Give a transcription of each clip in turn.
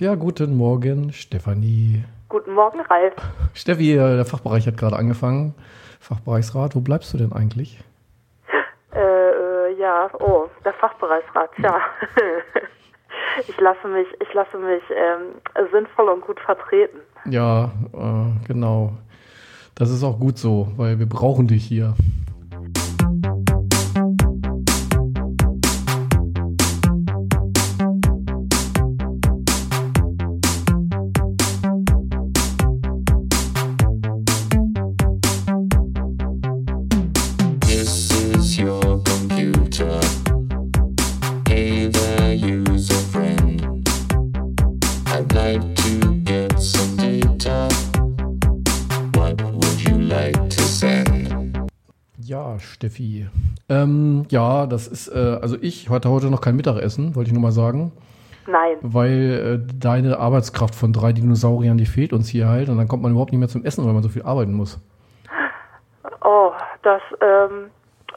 Ja, guten Morgen, Stefanie. Guten Morgen, Ralf. Steffi, äh, der Fachbereich hat gerade angefangen. Fachbereichsrat, wo bleibst du denn eigentlich? Äh, äh, ja, oh, der Fachbereichsrat, ja. ich lasse mich, ich lasse mich ähm, sinnvoll und gut vertreten. Ja, äh, genau. Das ist auch gut so, weil wir brauchen dich hier. Ja, das ist, äh, also ich hatte heute noch kein Mittagessen, wollte ich nur mal sagen, Nein, weil äh, deine Arbeitskraft von drei Dinosauriern, die fehlt uns hier halt und dann kommt man überhaupt nicht mehr zum Essen, weil man so viel arbeiten muss. oh, das, ähm,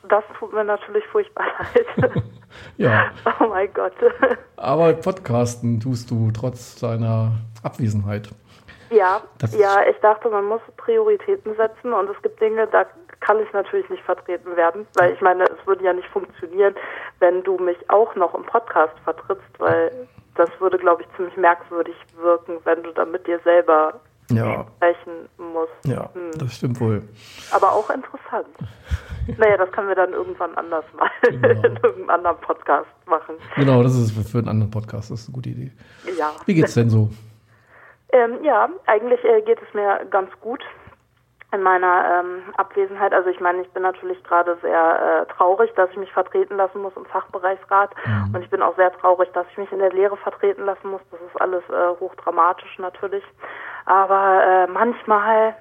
das tut mir natürlich furchtbar leid. Ja, oh mein Gott. aber Podcasten tust du trotz deiner Abwesenheit. Ja, Das- ja, ich dachte, man muss Prioritäten setzen und es gibt Dinge, da kann ich natürlich nicht vertreten werden, weil ich meine, es würde ja nicht funktionieren, wenn du mich auch noch im Podcast vertrittst, weil das würde, glaube ich, ziemlich merkwürdig wirken, wenn du dann mit dir selber Ja, sprechen musst. ja, Hm. das stimmt wohl. Aber auch interessant. naja, das können wir dann irgendwann anders mal Genau. in irgendeinem anderen Podcast machen. Genau, das ist für- für einen anderen Podcast, das ist eine gute Idee. Ja. Wie geht's denn so? Ähm, ja, eigentlich äh, geht es mir ganz gut in meiner ähm, Abwesenheit. Also ich meine, ich bin natürlich gerade sehr äh, traurig, dass ich mich vertreten lassen muss im Fachbereichsrat. Und ich bin auch sehr traurig, dass ich mich in der Lehre vertreten lassen muss. Das ist alles äh, hochdramatisch natürlich. Aber äh, manchmal,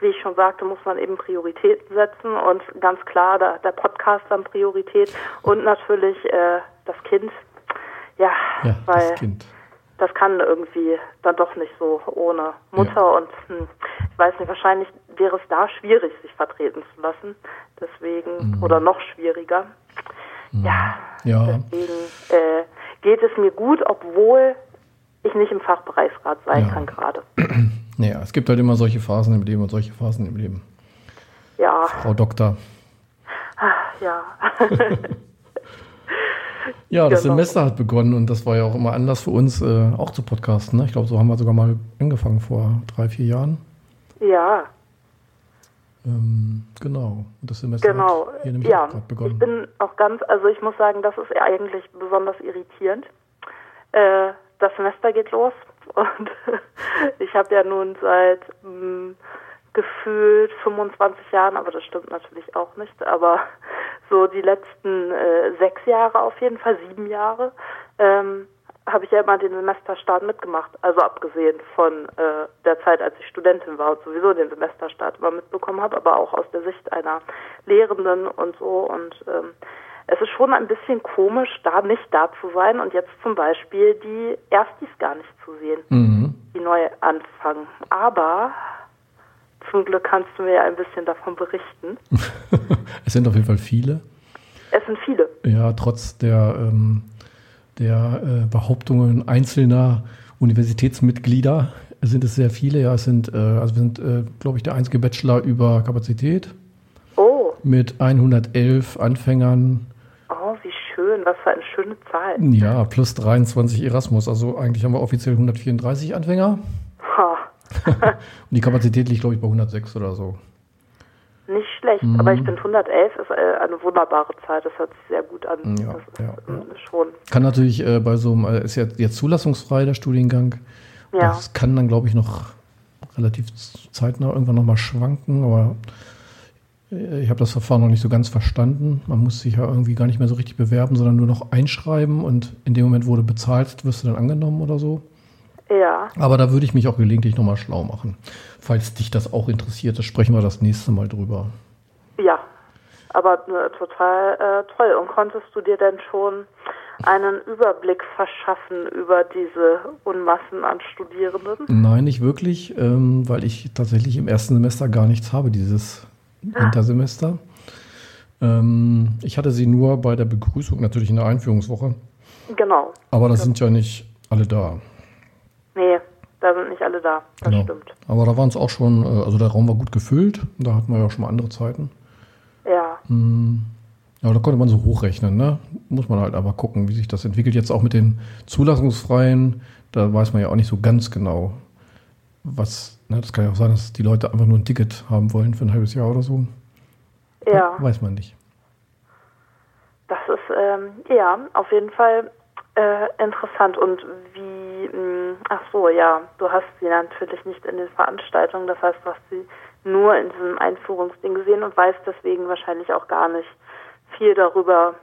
wie ich schon sagte, muss man eben Prioritäten setzen. Und ganz klar, da, der Podcast an Priorität und natürlich äh, das Kind. Ja, Ja, weil das Kind. Das kann irgendwie dann doch nicht so ohne Mutter Ja. und hm, ich weiß nicht, wahrscheinlich wäre es da schwierig, sich vertreten zu lassen. Deswegen, oder noch schwieriger. Ja, Ja, deswegen äh, geht es mir gut, obwohl ich nicht im Fachbereichsrat sein Ja. kann gerade. naja, es gibt halt immer solche Phasen im Leben und solche Phasen im Leben. Ja, Frau Doktor. ja. Ja, das Genau. Semester hat begonnen und das war ja auch immer Anlass für uns, äh, auch zu podcasten. Ne? Ich glaube, so haben wir sogar mal angefangen vor drei, vier Jahren. ja, Ähm, genau. Und das Semester genau. hat hier nämlich Ja, gerade ich begonnen. bin auch ganz, also ich muss sagen, das ist eigentlich besonders irritierend. Äh, das Semester geht los und ich habe ja nun seit mh, gefühlt 25 Jahren, aber das stimmt natürlich auch nicht, aber so die letzten äh, sechs Jahre auf jeden Fall, sieben Jahre, ähm, habe ich ja immer den Semesterstart mitgemacht. Also abgesehen von äh, der Zeit, als ich Studentin war und sowieso den Semesterstart immer mitbekommen habe, aber auch aus der Sicht einer Lehrenden und so. Und ähm, es ist schon ein bisschen komisch, da nicht da zu sein und jetzt zum Beispiel die Erstis gar nicht zu sehen, Mhm. die neu anfangen. Aber zum Glück kannst du mir ja ein bisschen davon berichten. es sind auf jeden Fall viele. Es sind viele. Ja, trotz der, ähm, der äh, Behauptungen einzelner Universitätsmitglieder sind es sehr viele. Ja, es sind, äh, also wir sind, äh, glaube ich, der einzige Bachelor über Kapazität Oh, mit 111 Anfängern. oh, wie schön, was für eine schöne Zahl. Ja, plus 23 Erasmus. Also eigentlich haben wir offiziell 134 Anfänger. Und die Kapazität liegt, glaube ich, bei 106 oder so. nicht schlecht, aber ich finde 111 ist äh, eine wunderbare Zahl, das hört sich sehr gut an. Ja, ja, ähm, schon, Kann natürlich äh, bei so einem, äh, ist ja jetzt zulassungsfrei der Studiengang. ja. Das kann dann, glaube ich, noch relativ zeitnah irgendwann nochmal schwanken, aber äh, ich habe das Verfahren noch nicht so ganz verstanden. Man muss sich ja irgendwie gar nicht mehr so richtig bewerben, sondern nur noch einschreiben und in dem Moment, wo du bezahlst, wirst du dann angenommen oder so. Ja, Aber da würde ich mich auch gelegentlich nochmal schlau machen. Falls dich das auch interessiert, das sprechen wir das nächste Mal drüber. ja. Aber äh, total äh, toll. Und konntest du dir denn schon einen Überblick verschaffen über diese Unmassen an Studierenden? Nein, nicht wirklich, ähm, weil ich tatsächlich im ersten Semester gar nichts habe, dieses Wintersemester. Ähm, ich hatte sie nur bei der Begrüßung, natürlich in der Einführungswoche. Genau. Aber das sind ja nicht alle. Da da. Das Genau. stimmt. Aber da waren es auch schon, äh, also der Raum war gut gefüllt. Da hatten wir ja schon mal andere Zeiten. Ja. Ja, da konnte man so hochrechnen, ne? Muss man halt aber gucken, wie sich das entwickelt. Jetzt auch mit den Zulassungsfreien, da weiß man ja auch nicht so ganz genau, was, ne? Das kann ja auch sein, dass die Leute einfach nur ein Ticket haben wollen für ein halbes Jahr oder so. Ja. Weiß man nicht. Das ist ähm, ja auf jeden Fall äh, interessant. Und wie, mh, ach so, ja, du hast sie natürlich nicht in den Veranstaltungen, das heißt, du hast sie nur in diesem Einführungsding gesehen und weißt deswegen wahrscheinlich auch gar nicht viel darüber,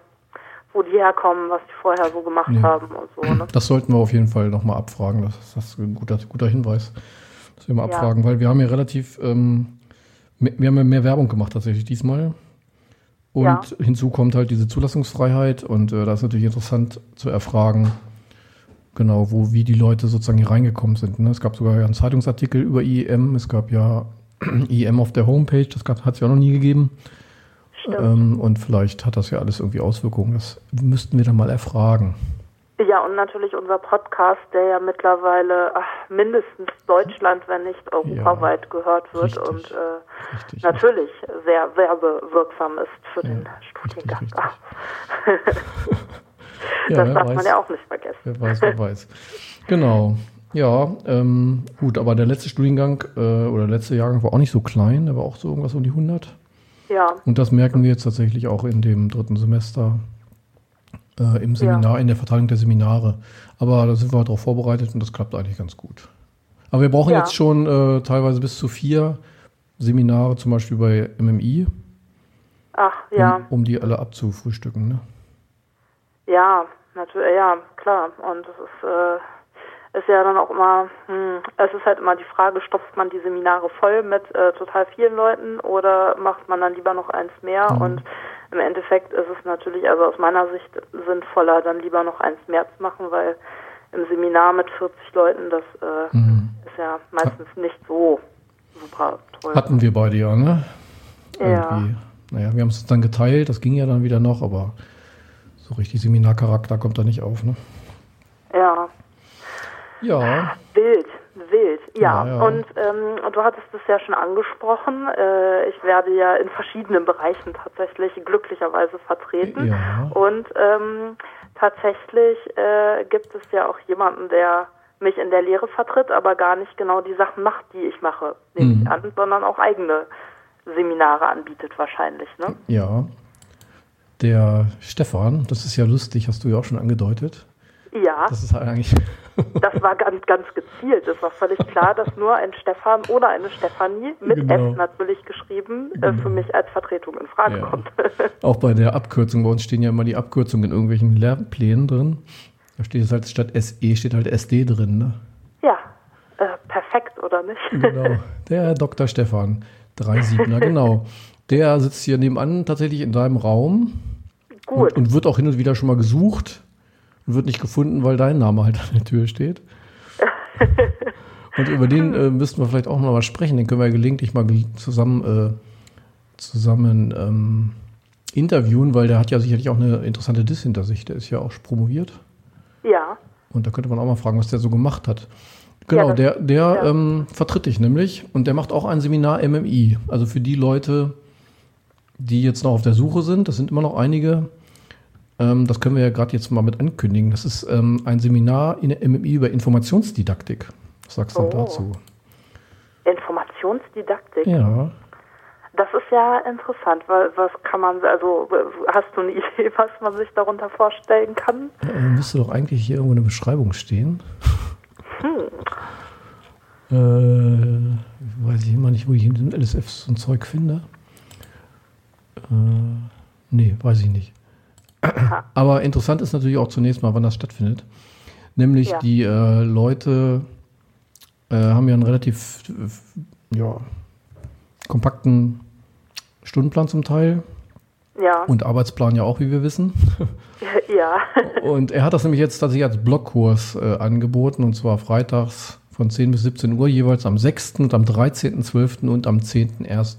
wo die herkommen, was die vorher so gemacht Nee. haben und so. Ne? Das sollten wir auf jeden Fall nochmal abfragen. Das ist, das ist ein guter, guter Hinweis, dass wir mal Ja. abfragen, weil wir haben ja relativ, ähm, wir haben ja mehr Werbung gemacht tatsächlich diesmal. Und Ja. hinzu kommt halt diese Zulassungsfreiheit und äh, das ist natürlich interessant zu erfragen, genau, wo, wie die Leute sozusagen hier reingekommen sind. Ne? Es gab sogar ja einen Zeitungsartikel über IEM, es gab ja IEM auf der Homepage, das hat es ja auch noch nie gegeben. Stimmt. Ähm, und vielleicht hat das ja alles irgendwie Auswirkungen. Das müssten wir dann mal erfragen. Ja, und natürlich unser Podcast, der ja mittlerweile ach, mindestens Deutschland, wenn nicht europaweit gehört wird richtig. und äh, Richtig. natürlich sehr werbewirksam ist für den richtig, Studiengang. Ja, das darf weiß. man ja auch nicht vergessen. Wer weiß, wer weiß. Genau. Ja, ähm, gut, aber der letzte Studiengang äh, oder der letzte Jahrgang war auch nicht so klein, der war auch so irgendwas um die 100. Ja, Und das merken wir jetzt tatsächlich auch in dem dritten Semester äh, im Seminar, in der Verteilung der Seminare. Aber da sind wir darauf vorbereitet und das klappt eigentlich ganz gut. Aber wir brauchen Ja. jetzt schon äh, teilweise bis zu vier Seminare, zum Beispiel bei MMI, ach ja, um, um die alle abzufrühstücken. Ne? Ja, natürlich, ja, klar. Und es ist, äh, ist ja dann auch immer, hm, es ist halt immer die Frage, stopft man die Seminare voll mit äh, total vielen Leuten oder macht man dann lieber noch eins mehr? Und im Endeffekt ist es natürlich, also aus meiner Sicht sinnvoller, dann lieber noch eins mehr zu machen, weil im Seminar mit 40 Leuten, das äh, ist ja meistens nicht so super toll. Hatten wir beide ja, ne? Ja. Irgendwie. Naja, wir haben es dann geteilt, das ging ja dann wieder noch, aber so richtig Seminarcharakter kommt da nicht auf, ne? Ja. Ja, Wild, wild, ja. Ja, ja. Und ähm, du hattest es ja schon angesprochen. Äh, ich werde ja in verschiedenen Bereichen tatsächlich glücklicherweise vertreten. Ja. Und ähm, tatsächlich äh, gibt es ja auch jemanden, der mich in der Lehre vertritt, aber gar nicht genau die Sachen macht, die ich mache, nehme Mhm. ich an, sondern auch eigene Seminare anbietet wahrscheinlich. Ne? ja. Der Stefan, das ist ja lustig, hast du ja auch schon angedeutet. Ja. Das ist halt eigentlich. Das war ganz, ganz gezielt. Es war völlig klar, dass nur ein Stefan oder eine Stefanie mit Genau. F natürlich geschrieben äh, für mich als Vertretung in Frage Ja. kommt. Auch bei der Abkürzung, bei uns stehen ja immer die Abkürzungen in irgendwelchen Lehrplänen drin. Da steht es halt statt SE steht halt SD drin, ne? ja, äh, perfekt, oder nicht? Genau. Der Herr Dr. Stefan, 37er, genau. Der sitzt hier nebenan tatsächlich in deinem Raum. Gut. Und, und wird auch hin und wieder schon mal gesucht und wird nicht gefunden, weil dein Name halt an der Tür steht. und über den äh, müssten wir vielleicht auch noch mal sprechen. Den können wir ja gelegentlich mal zusammen, äh, zusammen ähm, interviewen, weil der hat ja sicherlich auch eine interessante Diss hinter sich. Der ist ja auch promoviert. ja, Und da könnte man auch mal fragen, was der so gemacht hat. Genau, das- der, der ja. ähm, vertritt dich nämlich und der macht auch ein Seminar MMI. Also für die Leute, die jetzt noch auf der Suche sind, das sind immer noch einige, ähm, das können wir ja gerade jetzt mal mit ankündigen. Das ist ähm, ein Seminar in der MMI über Informationsdidaktik. Was sagst du Oh. dazu? Informationsdidaktik. Ja, Das ist ja interessant, weil was kann man, also hast du eine Idee, was man sich darunter vorstellen kann? äh, müsste doch eigentlich hier irgendwo eine Beschreibung stehen. Äh, weiß ich immer nicht, wo ich in den LSF so ein Zeug finde. Äh, nee, weiß ich nicht. Aber interessant ist natürlich auch zunächst mal, wann das stattfindet. Nämlich Ja. die äh, Leute äh, haben ja einen relativ äh, ja, kompakten Stundenplan zum Teil Ja, und Arbeitsplan ja auch, wie wir wissen. ja, Und er hat das nämlich jetzt tatsächlich als Blockkurs äh, angeboten und zwar freitags von 10 bis 17 Uhr jeweils am 6. und am 13.12. und am 10.1.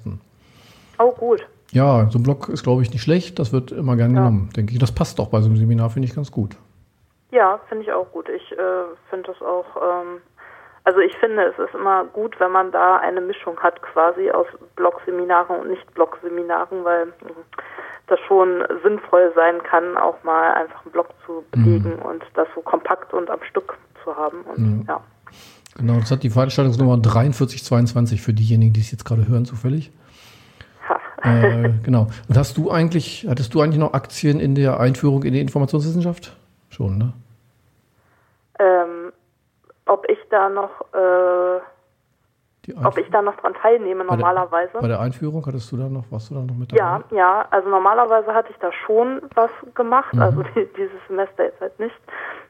oh gut. Ja, so ein Block ist, glaube ich, nicht schlecht. Das wird immer gern Ja. genommen, denke ich. Das passt auch bei so einem Seminar, finde ich ganz gut. Ja, finde ich auch gut. Ich äh, finde das auch ähm, Also ich finde, es ist immer gut, wenn man da eine Mischung hat quasi aus Blogseminaren und Nicht-Blog-Seminaren, weil mh, das schon sinnvoll sein kann, auch mal einfach einen Blog zu belegen und das so kompakt und am Stück zu haben. Und ja. Genau, das hat die Veranstaltungsnummer 4322 für diejenigen, die es jetzt gerade hören, zufällig. Äh, genau. Und hast du eigentlich, hattest du eigentlich noch Aktien in der Einführung in die Informationswissenschaft? Schon, ne? Ähm, ob ich da noch, äh, ob ich da noch dran teilnehme Bei der- normalerweise. Bei der Einführung hattest du da noch, warst du da noch mit Ja, dabei? ja, also normalerweise hatte ich da schon was gemacht, Mhm. also die, dieses Semester jetzt halt nicht.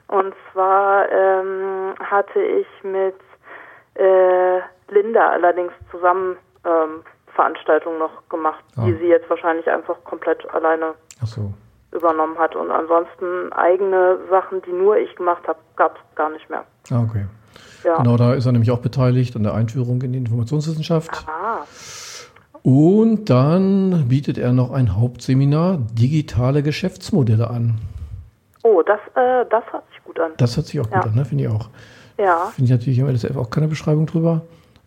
Und zwar ähm, hatte ich mit äh, Linda allerdings zusammen ähm, Veranstaltungen noch gemacht, die Ah. sie jetzt wahrscheinlich einfach komplett alleine so. übernommen hat. Und ansonsten eigene Sachen, die nur ich gemacht habe, gab es gar nicht mehr. Ah, okay. Ja. Genau, da ist er nämlich auch beteiligt an der Einführung in die Informationswissenschaft. Ah, Und dann bietet er noch ein Hauptseminar Digitale Geschäftsmodelle an. oh, das, äh, das hört sich gut an. Das hört sich auch gut Ja. an, ne? finde ich auch. Ja, Finde ich natürlich im LSF auch keine Beschreibung drüber.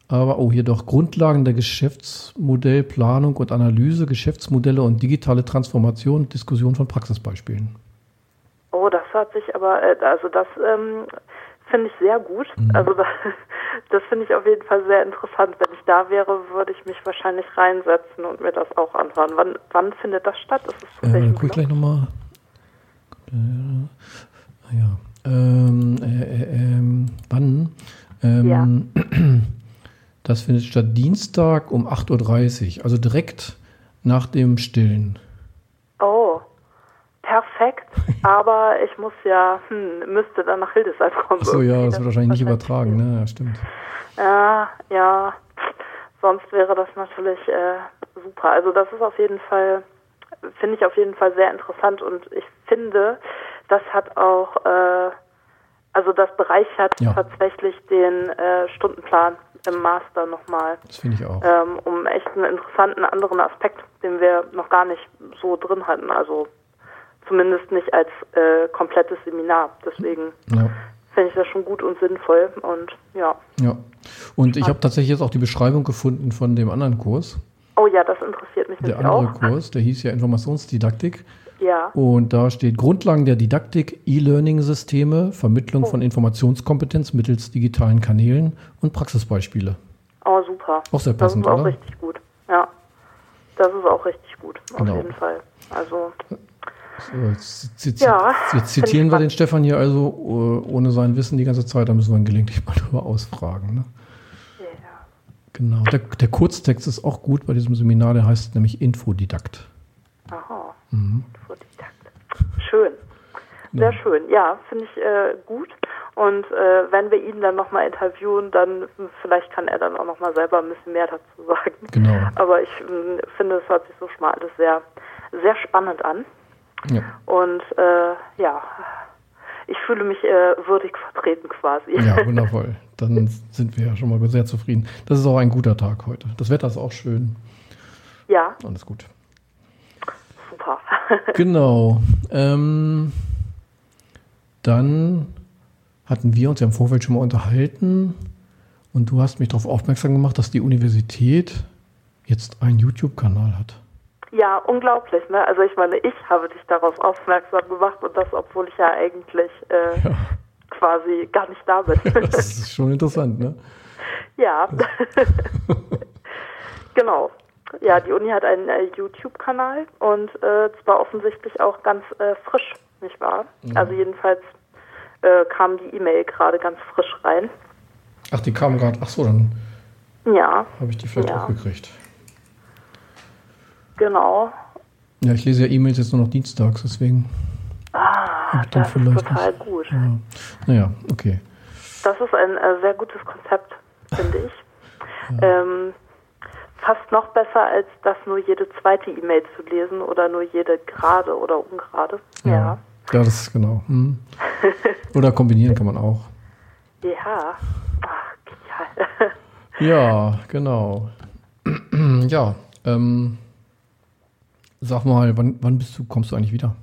Aber oh, hier doch Grundlagen der Geschäftsmodellplanung und Analyse, Geschäftsmodelle und digitale Transformation, Diskussion von Praxisbeispielen. Oh, das hört sich aber, äh, also das ähm, finde ich sehr gut. Mhm. Also das, das finde ich auf jeden Fall sehr interessant. Wenn ich da wäre, würde ich mich wahrscheinlich reinsetzen und mir das auch anhören. Wann, wann findet das statt? Ist es Äh, guck ich gleich nochmal. Äh, ja. Ähm, äh, äh, ähm, wann? Ähm, Das findet statt Dienstag um 8.30 Uhr, also direkt nach dem Stillen. Oh, perfekt. Aber ich muss ja, hm, müsste dann nach Hildesheim kommen. Achso, ja, irgendwie. das wird wahrscheinlich nicht übertragen, ne? Ja, stimmt. Ja, ja. Sonst wäre das natürlich äh, super. Also das ist auf jeden Fall, finde ich auf jeden Fall sehr interessant und ich finde, das hat auch, äh, also das bereichert Ja. tatsächlich den äh, Stundenplan im Master nochmal, Das finde ich auch. ähm, um echt einen interessanten anderen Aspekt, den wir noch gar nicht so drin hatten. Also zumindest nicht als äh, komplettes Seminar. Deswegen Ja. finde ich das schon gut und sinnvoll und ja. ja. Und ich habe tatsächlich jetzt auch die Beschreibung gefunden von dem anderen Kurs. Oh ja, das interessiert mich Der nämlich andere auch. Kurs, der hieß ja Informationsdidaktik. Ja. Und da steht Grundlagen der Didaktik, E-Learning-Systeme, Vermittlung Oh. von Informationskompetenz mittels digitalen Kanälen und Praxisbeispiele. Oh, super. Auch sehr Das passend, ist auch oder? richtig gut. Ja. Das ist auch richtig gut, auf Genau. jeden Fall. Also, So, jetzt, jetzt, Ja, jetzt zitieren wir den Stefan hier also äh, ohne sein Wissen die ganze Zeit, da müssen wir ihn gelegentlich mal drüber ausfragen. Ne? ja. Genau. Der, der Kurztext ist auch gut bei diesem Seminar, der heißt nämlich Infodidakt. Mhm. Schön. Sehr schön. Ja, finde ich äh, gut. Und äh, wenn wir ihn dann nochmal interviewen, dann vielleicht kann er dann auch nochmal selber ein bisschen mehr dazu sagen. Genau. Aber ich hm, finde, es hört sich so schon mal alles sehr, sehr spannend an. Ja. Und äh, ja, ich fühle mich äh, würdig vertreten quasi. ja, wundervoll. Dann sind wir ja schon mal sehr zufrieden. Das ist auch ein guter Tag heute. Das Wetter ist auch schön. ja, Alles gut. Super. Genau. Ähm, dann hatten wir uns ja im Vorfeld schon mal unterhalten und du hast mich darauf aufmerksam gemacht, dass die Universität jetzt einen YouTube-Kanal hat. Ja, unglaublich, ne? Also ich meine, ich habe dich darauf aufmerksam gemacht und das, obwohl ich ja eigentlich äh, Ja. quasi gar nicht da bin. Das ist schon interessant, ne? ja. genau. Ja, die Uni hat einen äh, YouTube-Kanal und äh, zwar offensichtlich auch ganz äh, frisch, nicht wahr? Also jedenfalls äh, kam die E-Mail gerade ganz frisch rein. Ach, die kam gerade. Ach so, dann Ja, habe ich die vielleicht Ja. auch gekriegt. genau. Ja, ich lese ja E-Mails jetzt nur noch dienstags, deswegen. Ah, dann das ist vielleicht total nicht. gut. Ja. Naja, okay. Das ist ein äh, sehr gutes Konzept, finde ich. Ähm, fast noch besser, als das nur jede zweite E-Mail zu lesen oder nur jede gerade oder ungerade. Ja. Ja, ja das ist genau. Hm. Oder kombinieren kann man auch. Ja. Ach, genial. Ja, genau. ja, ähm, sag mal, wann, wann bist du, kommst du eigentlich wieder?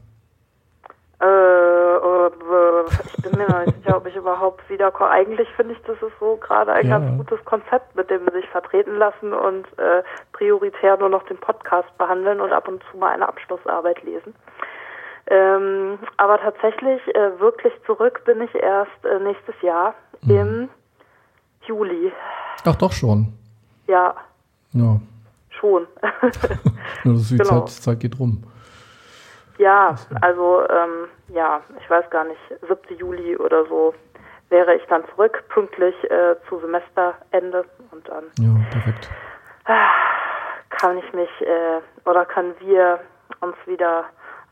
äh, äh, ich bin mir noch nicht sicher, ob ob ich überhaupt wiederkomme. Eigentlich finde ich, das ist so gerade ein Ja. ganz gutes Konzept, mit dem sich vertreten lassen und äh, prioritär nur noch den Podcast behandeln und ab und zu mal eine Abschlussarbeit lesen. Ähm, aber tatsächlich äh, wirklich zurück bin ich erst äh, nächstes Jahr im Juli. Ach doch schon. Ja, Ja. schon. Nur dass die Genau. Zeit, Zeit geht rum. Ja, also ähm, ja, ich weiß gar nicht, 7. Juli oder so wäre ich dann zurück, pünktlich äh, zu Semesterende und dann Ja, perfekt. kann ich mich äh, oder können wir uns wieder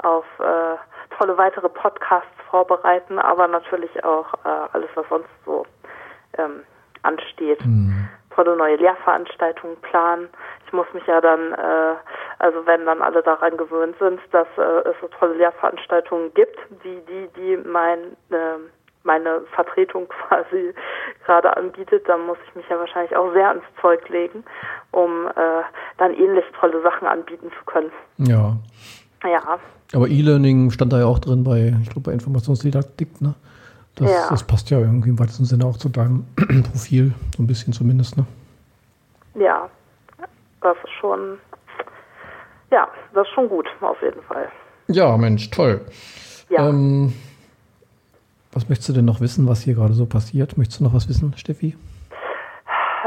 auf äh, tolle weitere Podcasts vorbereiten, aber natürlich auch äh, alles, was sonst so ähm, ansteht. Hm. Tolle neue Lehrveranstaltungen planen. Ich muss mich ja dann, äh, also wenn dann alle daran gewöhnt sind, dass äh, es so tolle Lehrveranstaltungen gibt, die die die mein äh, meine Vertretung quasi gerade anbietet, dann muss ich mich ja wahrscheinlich auch sehr ans Zeug legen, um äh, dann ähnlich tolle Sachen anbieten zu können. Ja. Ja, Aber E-Learning stand da ja auch drin bei, ich glaube, bei Informationsdidaktik, ne? Das, Ja. das passt ja irgendwie im weitesten Sinne auch zu deinem Profil, so ein bisschen zumindest, ne? ja, das ist schon, ja, das ist schon gut, auf jeden Fall. Ja, Mensch, toll. Ja. Ähm, was möchtest du denn noch wissen, was hier gerade so passiert? Möchtest du noch was wissen, Steffi?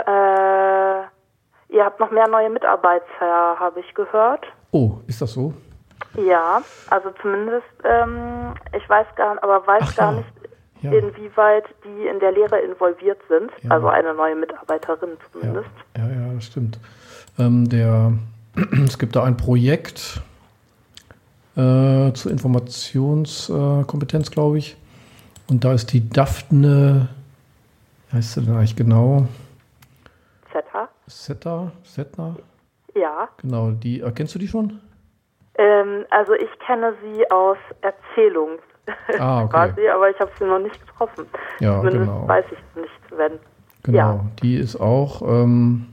Äh, ihr habt noch mehr neue Mitarbeiter, habe ich gehört. Oh, ist das so? Ja, also zumindest, ähm, ich weiß gar, aber weiß Ach gar ja. nicht, Ja. inwieweit die in der Lehre involviert sind. Ja. Also eine neue Mitarbeiterin zumindest. ja, ja, das stimmt. Ähm, der, es gibt da ein Projekt äh, zur Informationskompetenz, glaube ich. Und da ist die Daphne, wie heißt sie denn eigentlich genau? Zeta? Setta? Setna? Ja. Genau, die, äh, kennst du die schon? Ähm, also ich kenne sie aus Erzählung. Ah, okay. Quasi, aber ich habe sie noch nicht getroffen. Ja, Zumindest genau. weiß ich nicht, wenn. Genau, Ja. die ist auch ähm,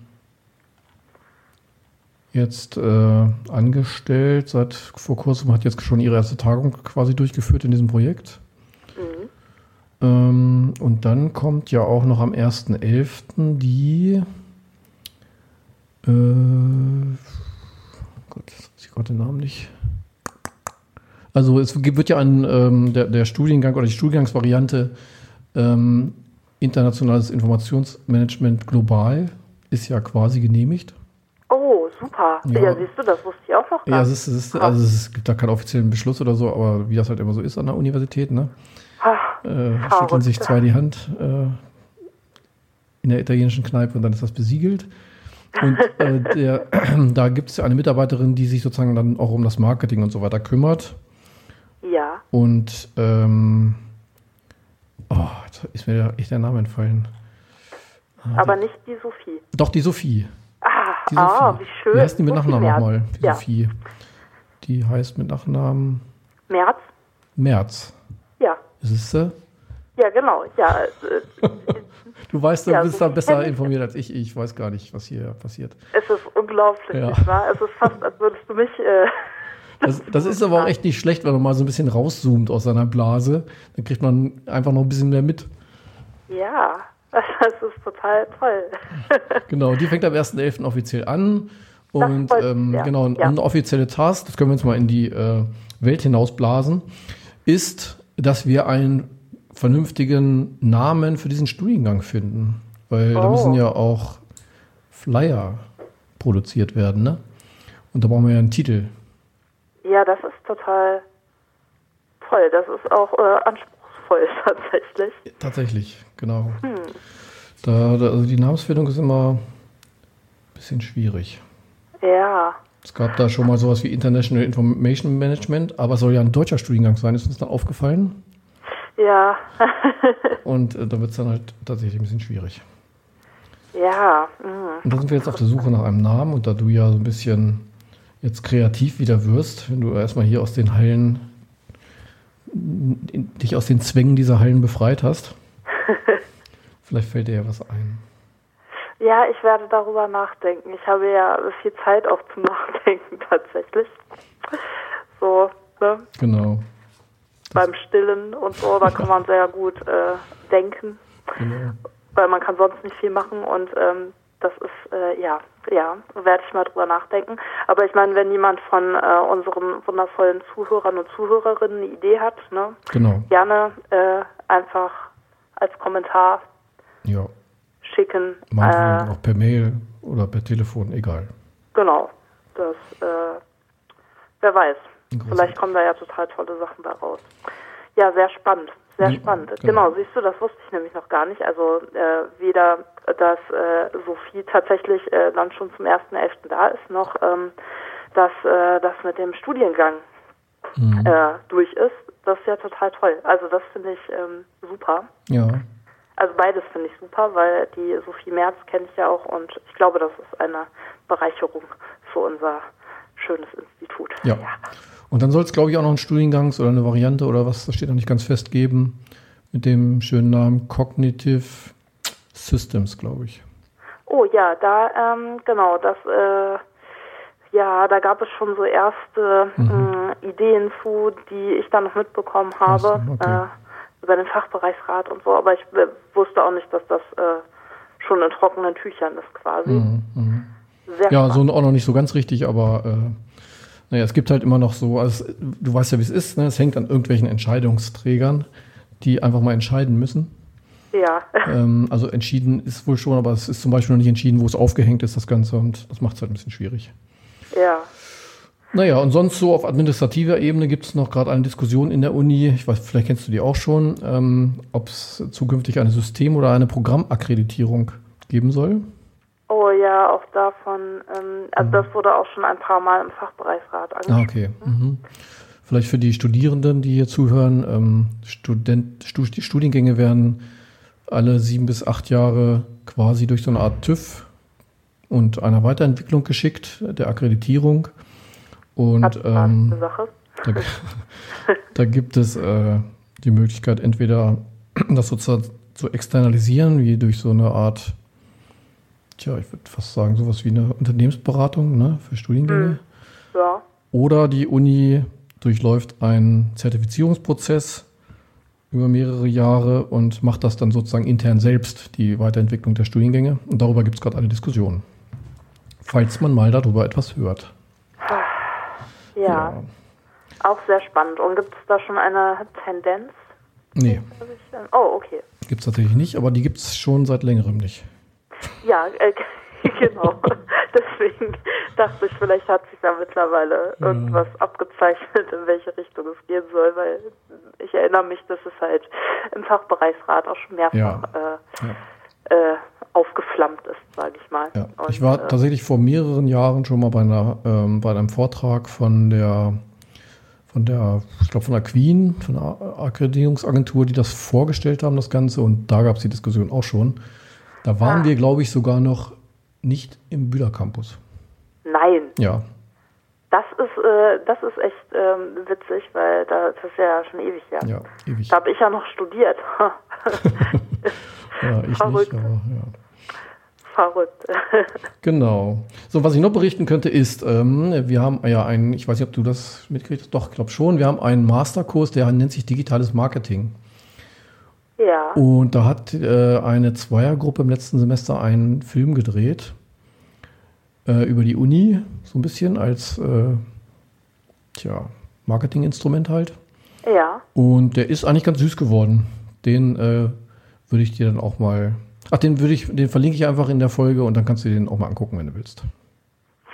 jetzt äh, angestellt. Seit vor kurzem hat jetzt schon ihre erste Tagung quasi durchgeführt in diesem Projekt. Mhm. Ähm, und dann kommt ja auch noch am 1.11. die äh, Gott, jetzt weiß ich gerade den Namen nicht. Also es wird ja ein, ähm, der, der Studiengang oder die Studiengangsvariante ähm, internationales Informationsmanagement global ist ja quasi genehmigt. Super. Ja. Ja. siehst du, das wusste ich auch noch Ja, gar es nicht. ist, es ist, also es gibt da keinen offiziellen Beschluss oder so, aber wie das halt immer so ist an der Universität, ne? Ah, Äh, schütteln sich zwei die Hand äh, in der italienischen Kneipe und dann ist das besiegelt. Und äh, der, da gibt es ja eine Mitarbeiterin, die sich sozusagen dann auch um das Marketing und so weiter kümmert. Ja. Und ähm, oh, ist mir echt der Name entfallen. Aber nicht die Sophie. Doch, die Sophie. Ah, Die ah Sophie. wie schön. Wie heißt die mit Sophie Nachnamen nochmal? Die Ja. Sophie. Die heißt mit Nachnamen März? Merz. Ja. Ist sie? Ja, genau. Ja, äh, Du weißt, du Ja, bist so da besser informiert als ich. Ich weiß gar nicht, was hier passiert. es ist unglaublich, Ja. nicht wahr? Es ist fast, als würdest du mich. Äh, Das, das ist aber auch echt nicht schlecht, wenn man mal so ein bisschen rauszoomt aus seiner Blase. Dann kriegt man einfach noch ein bisschen mehr mit. ja, das ist total toll. Genau, die fängt am 1.11. offiziell an. Und mich ähm, sehr. genau, Ja. ein offizielle Task, das können wir jetzt mal in die äh, Welt hinausblasen, ist, dass wir einen vernünftigen Namen für diesen Studiengang finden. Weil da Oh. müssen ja auch Flyer produziert werden, ne? Und da brauchen wir ja einen Titel. Ja, das ist total toll. Das ist auch äh, anspruchsvoll tatsächlich. Tatsächlich, genau. Hm. Da, da, also die Namensfindung ist immer ein bisschen schwierig. Ja. Es gab da schon mal sowas wie International Information Management, aber es soll ja ein deutscher Studiengang sein, ist uns dann aufgefallen. Ja. Und äh, da wird es dann halt tatsächlich ein bisschen schwierig. ja. mhm. Und da sind wir jetzt auf der Suche nach einem Namen und da du ja so ein bisschen jetzt kreativ wieder wirst, wenn du erstmal hier aus den Hallen, in, dich aus den Zwängen dieser Hallen befreit hast, vielleicht fällt dir ja was ein. Ja, ich werde darüber nachdenken. Ich habe ja viel Zeit auch zum Nachdenken tatsächlich. So, ne? Genau. beim Stillen und so, da kann man sehr gut äh, denken, Genau. weil man kann sonst nicht viel machen und ähm, das ist, äh, ja, ja, werde ich mal drüber nachdenken. Aber ich meine, wenn jemand von äh, unseren wundervollen Zuhörern und Zuhörerinnen eine Idee hat, ne, Genau. gerne äh, einfach als Kommentar Ja. schicken. Meinetwegen Äh, auch per Mail oder per Telefon, egal. genau, das, äh, wer weiß. Großartig. Vielleicht kommen da ja total tolle Sachen bei raus. Ja, sehr spannend. Sehr Ja, spannend. genau. Genau. siehst du, das wusste ich nämlich noch gar nicht. Also äh, weder, dass äh, Sophie tatsächlich äh, dann schon zum 1.11. da ist, noch ähm, dass äh, das mit dem Studiengang Mhm. durch ist. Das ist ja total toll. Also das finde ich ähm, super. Ja. Also beides finde ich super, weil die Sophie Merz kenne ich ja auch und ich glaube, das ist eine Bereicherung für unser schönes Institut. Ja. Und dann soll es, glaube ich, auch noch einen Studiengangs- oder eine Variante oder was, das steht noch nicht ganz fest, geben. Mit dem schönen Namen Cognitive Systems, glaube ich. Oh ja, da, ähm, genau, das, äh, ja, da gab es schon so erste mh, Ideen zu, die ich dann noch mitbekommen habe, okay. äh, über den Fachbereichsrat und so, aber ich wusste auch nicht, dass das äh, schon in trockenen Tüchern ist quasi. Mhm, mhm. Ja, spannend. so auch noch nicht so ganz richtig, aber äh, naja, es gibt halt immer noch so, also es, du weißt ja, wie es ist, ne? es hängt an irgendwelchen Entscheidungsträgern, die einfach mal entscheiden müssen. Ja, Ähm, also entschieden ist wohl schon, aber es ist zum Beispiel noch nicht entschieden, wo es aufgehängt ist, das Ganze, und das macht es halt ein bisschen schwierig. ja. Naja, und sonst so auf administrativer Ebene gibt es noch gerade eine Diskussion in der Uni, ich weiß, vielleicht kennst du die auch schon, ähm, ob es zukünftig eine System- oder eine Programmakkreditierung geben soll. Oh ja, auch davon, ähm, also das wurde auch schon ein paar Mal im Fachbereichsrat Ah, angesprochen. okay. Mhm. Vielleicht für die Studierenden, die hier zuhören, ähm, Student, Stu die Studiengänge werden alle sieben bis acht Jahre quasi durch so eine Art TÜV und einer Weiterentwicklung geschickt, der Akkreditierung. Und ähm, da, da gibt es äh, die Möglichkeit, entweder das sozusagen zu externalisieren, wie durch so eine Art, tja, ich würde fast sagen, sowas wie eine Unternehmensberatung ne, für Studiengänge. Ja. Oder die Uni durchläuft einen Zertifizierungsprozess über mehrere Jahre und macht das dann sozusagen intern selbst, die Weiterentwicklung der Studiengänge. Und darüber gibt es gerade eine Diskussion. Falls man mal darüber etwas hört. Ja. Auch sehr spannend. Und gibt es da schon eine Tendenz? Nee, Oh, okay. gibt es tatsächlich nicht, aber die gibt es schon seit längerem nicht. Ja, äh, genau. Deswegen dachte ich, vielleicht hat sich da mittlerweile irgendwas abgezeichnet, in welche Richtung es gehen soll, weil ich erinnere mich, dass es halt im Fachbereichsrat auch schon mehrfach Ja. äh, Ja. äh, aufgeflammt ist, sage ich mal. Ja. Und, Ich war äh, tatsächlich vor mehreren Jahren schon mal bei, einer, ähm, bei einem Vortrag von der, von der, ich glaube von der Queen, von der Akkreditierungsagentur, die das vorgestellt haben, das Ganze. Und da gab es die Diskussion auch schon. Da waren Ah. wir, glaube ich, sogar noch nicht im Bühler Campus. Nein, Ja, das ist, äh, das ist echt ähm, witzig, weil da, das ist ja schon ewig her. ja, ewig. Da habe ich ja noch studiert. Ja, ich nicht, Verrückt. aber ja. Verrückt. Genau. So, was ich noch berichten könnte, ist, ähm, wir haben ja einen, ich weiß nicht, ob du das mitgekriegt hast, doch, ich glaube schon, wir haben einen Masterkurs, der nennt sich Digitales Marketing. ja. Und da hat äh, eine Zweiergruppe im letzten Semester einen Film gedreht äh, über die Uni, so ein bisschen als äh, tja, Marketinginstrument halt. Ja. Und der ist eigentlich ganz süß geworden. Den äh, würde ich dir dann auch mal. Ach, den würde ich, den verlinke ich einfach in der Folge und dann kannst du den auch mal angucken, wenn du willst.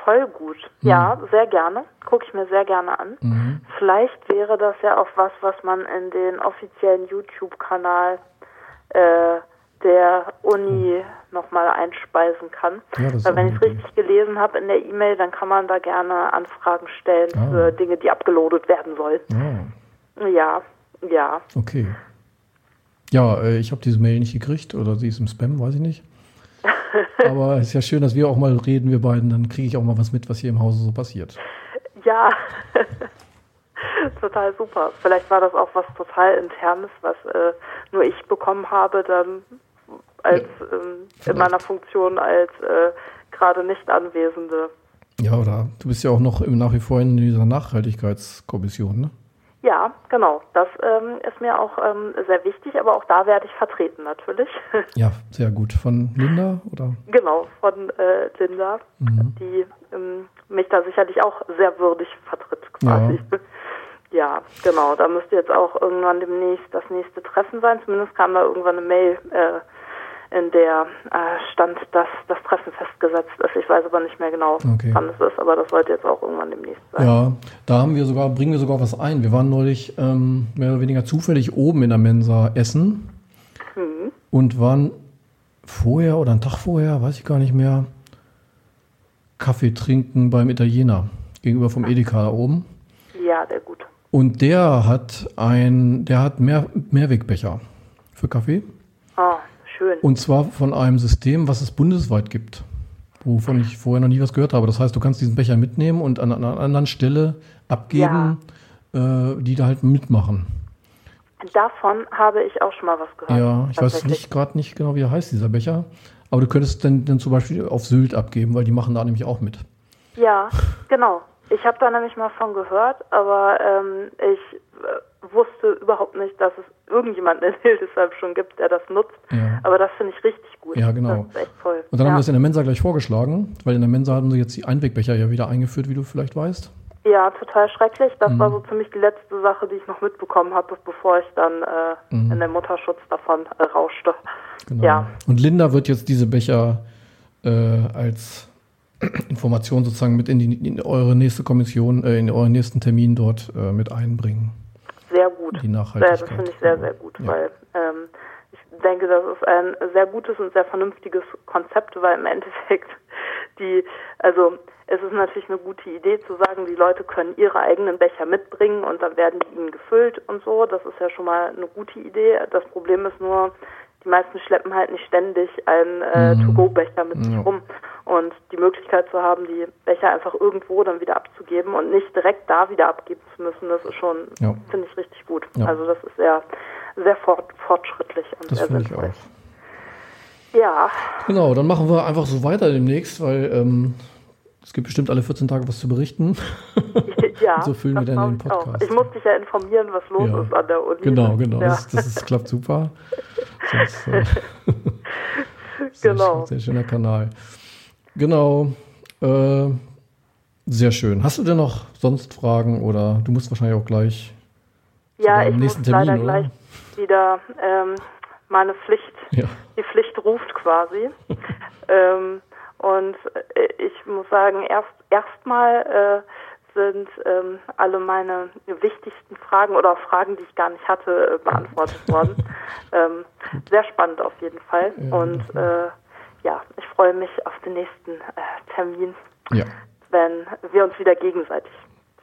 Voll gut. Ja, sehr gerne. Gucke ich mir sehr gerne an. Mhm. Vielleicht wäre das ja auch was, was man in den offiziellen YouTube-Kanal äh, der Uni nochmal einspeisen kann. Ja, Weil wenn ich es richtig gelesen habe in der E-Mail, dann kann man da gerne Anfragen stellen Ah. für Dinge, die abgeloadet werden sollen. Ah, Ja, ja. okay. Ja, äh, ich habe diese Mail nicht gekriegt oder sie ist im Spam, weiß ich nicht. Aber es ist ja schön, dass wir auch mal reden, wir beiden. Dann kriege ich auch mal was mit, was hier im Hause so passiert. Ja, total super. Vielleicht war das auch was total Internes, was äh, nur ich bekommen habe, dann als ähm, in vielleicht. meiner Funktion als äh, gerade nicht Anwesende. Ja, oder du bist ja auch noch im, nach wie vor in dieser Nachhaltigkeitskommission, ne? Ja, genau. Das ähm, ist mir auch ähm, sehr wichtig, aber auch da werde ich vertreten natürlich. Ja, sehr gut. Von Linda oder? genau, von äh, Linda, Mhm. die ähm, mich da sicherlich auch sehr würdig vertritt quasi. Ja. genau. Da müsste jetzt auch irgendwann demnächst das nächste Treffen sein. Zumindest kam da irgendwann eine Mail, äh, in der äh, stand, dass das Treffen festgesetzt ist. Ich weiß aber nicht mehr genau, Okay. wann es ist, aber das sollte jetzt auch irgendwann demnächst sein. Ja, da haben wir sogar, bringen wir sogar was ein. Wir waren neulich ähm, mehr oder weniger zufällig oben in der Mensa essen Mhm. und waren vorher oder einen Tag vorher, weiß ich gar nicht mehr, Kaffee trinken beim Italiener gegenüber vom Edeka da oben. Ja, der gut. Und der hat ein, der hat mehr, Mehrwegbecher für Kaffee. Ah, schön. Und zwar von einem System, was es bundesweit gibt, wovon ich vorher noch nie was gehört habe. Das heißt, du kannst diesen Becher mitnehmen und an einer anderen Stelle abgeben, äh, die da halt mitmachen. Davon habe ich auch schon mal was gehört. Ja, ich weiß nicht gerade nicht genau, wie er heißt, dieser Becher. Aber du könntest den, den zum Beispiel auf Sylt abgeben, weil die machen da nämlich auch mit. Ja, genau. Ich habe da nämlich mal von gehört, aber ähm, ich wusste überhaupt nicht, dass es irgendjemanden in Hildesheim schon gibt, der das nutzt. Ja. Aber das finde ich richtig gut. Ja, genau. Das ist echt toll. Und dann haben ja. wir es in der Mensa gleich vorgeschlagen, weil in der Mensa haben sie jetzt die Einwegbecher ja wieder eingeführt, wie du vielleicht weißt. ja, total schrecklich. Das Mhm. war so ziemlich die letzte Sache, die ich noch mitbekommen habe, bevor ich dann äh, Mhm. in den Mutterschutz davon äh, rauschte. Genau. Ja. Und Linda wird jetzt diese Becher äh, als Information sozusagen mit in, die, in eure nächste Kommission, äh, in euren nächsten Termin dort äh, mit einbringen. Sehr gut. Die Ja, Nachhaltigkeit. das finde ich sehr, sehr gut, Ja. weil ähm, ich denke, das ist ein sehr gutes und sehr vernünftiges Konzept, weil im Endeffekt die, also es ist natürlich eine gute Idee zu sagen, die Leute können ihre eigenen Becher mitbringen und dann werden die ihnen gefüllt und so. Das ist ja schon mal eine gute Idee. Das Problem ist nur, die meisten schleppen halt nicht ständig einen äh, Mhm. To-Go-Becher mit sich Ja. rum. Und die Möglichkeit zu haben, die Becher einfach irgendwo dann wieder abzugeben und nicht direkt da wieder abgeben zu müssen, das ist schon, Ja. finde ich richtig gut. Ja. Also das ist sehr, sehr fort, fortschrittlich und Das sehr sinnvoll. auch. Ja, Genau, dann machen wir einfach so weiter demnächst, weil ähm, es gibt bestimmt alle 14 Tage was zu berichten. ja. So füllen wir dann den glaub ich. Podcast. Ich muss dich ja informieren, was los Ja. ist an der Uni. Genau, genau. Ja. Das, das ist, klappt super. Das äh, sehr, Genau. schön- Sehr schöner Kanal. Genau. Äh, sehr schön. Hast du denn noch sonst Fragen oder du musst wahrscheinlich auch gleich ja, ich nächsten muss leider Termin, oder? gleich wieder ähm, meine Pflicht Ja. die Pflicht ruft quasi. ähm, und äh, ich muss sagen, erst erstmal äh, sind ähm, alle meine wichtigsten Fragen oder auch Fragen, die ich gar nicht hatte, äh, beantwortet worden. ähm, sehr spannend auf jeden Fall. Ja, und äh, freue mich auf den nächsten äh, Termin, ja. wenn wir uns wieder gegenseitig,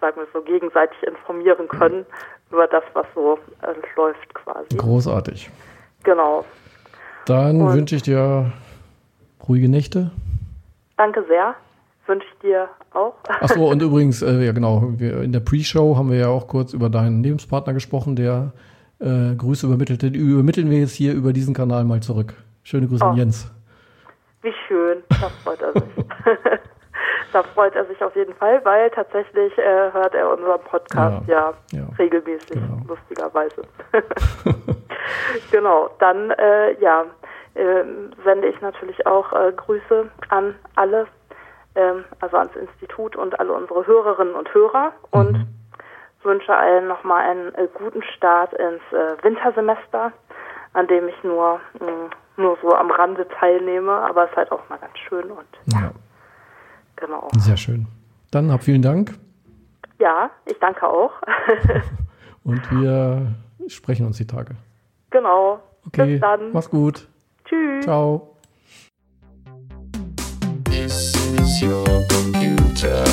sagen wir so, gegenseitig informieren können über das, was so äh, läuft quasi. Großartig. Genau. Dann Und- wünsche ich dir ruhige Nächte. Danke sehr. Wünsche ich dir auch. Achso, und übrigens, äh, ja genau, wir, in der Pre-Show haben wir ja auch kurz über deinen Lebenspartner gesprochen, der äh, Grüße übermittelte. Die übermitteln wir jetzt hier über diesen Kanal mal zurück. Schöne Grüße an Oh. Jens. Wie schön. Da freut er sich. da freut er sich auf jeden Fall, weil tatsächlich äh, hört er unseren Podcast ja, ja. regelmäßig, Genau. lustigerweise. genau, dann äh, ja, ähm, sende ich natürlich auch äh, Grüße an alle, ähm, also ans Institut und alle unsere Hörerinnen und Hörer und Mhm. wünsche allen nochmal einen äh, guten Start ins äh, Wintersemester, an dem ich nur, mh, nur so am Rande teilnehme, aber es ist halt auch mal ganz schön und Ja, genau. sehr schön. Dann hab vielen Dank Ja, ich danke auch. und wir sprechen uns die Tage. genau. Okay, Bis dann. mach's gut. Tschüss. Ciao. This is your computer.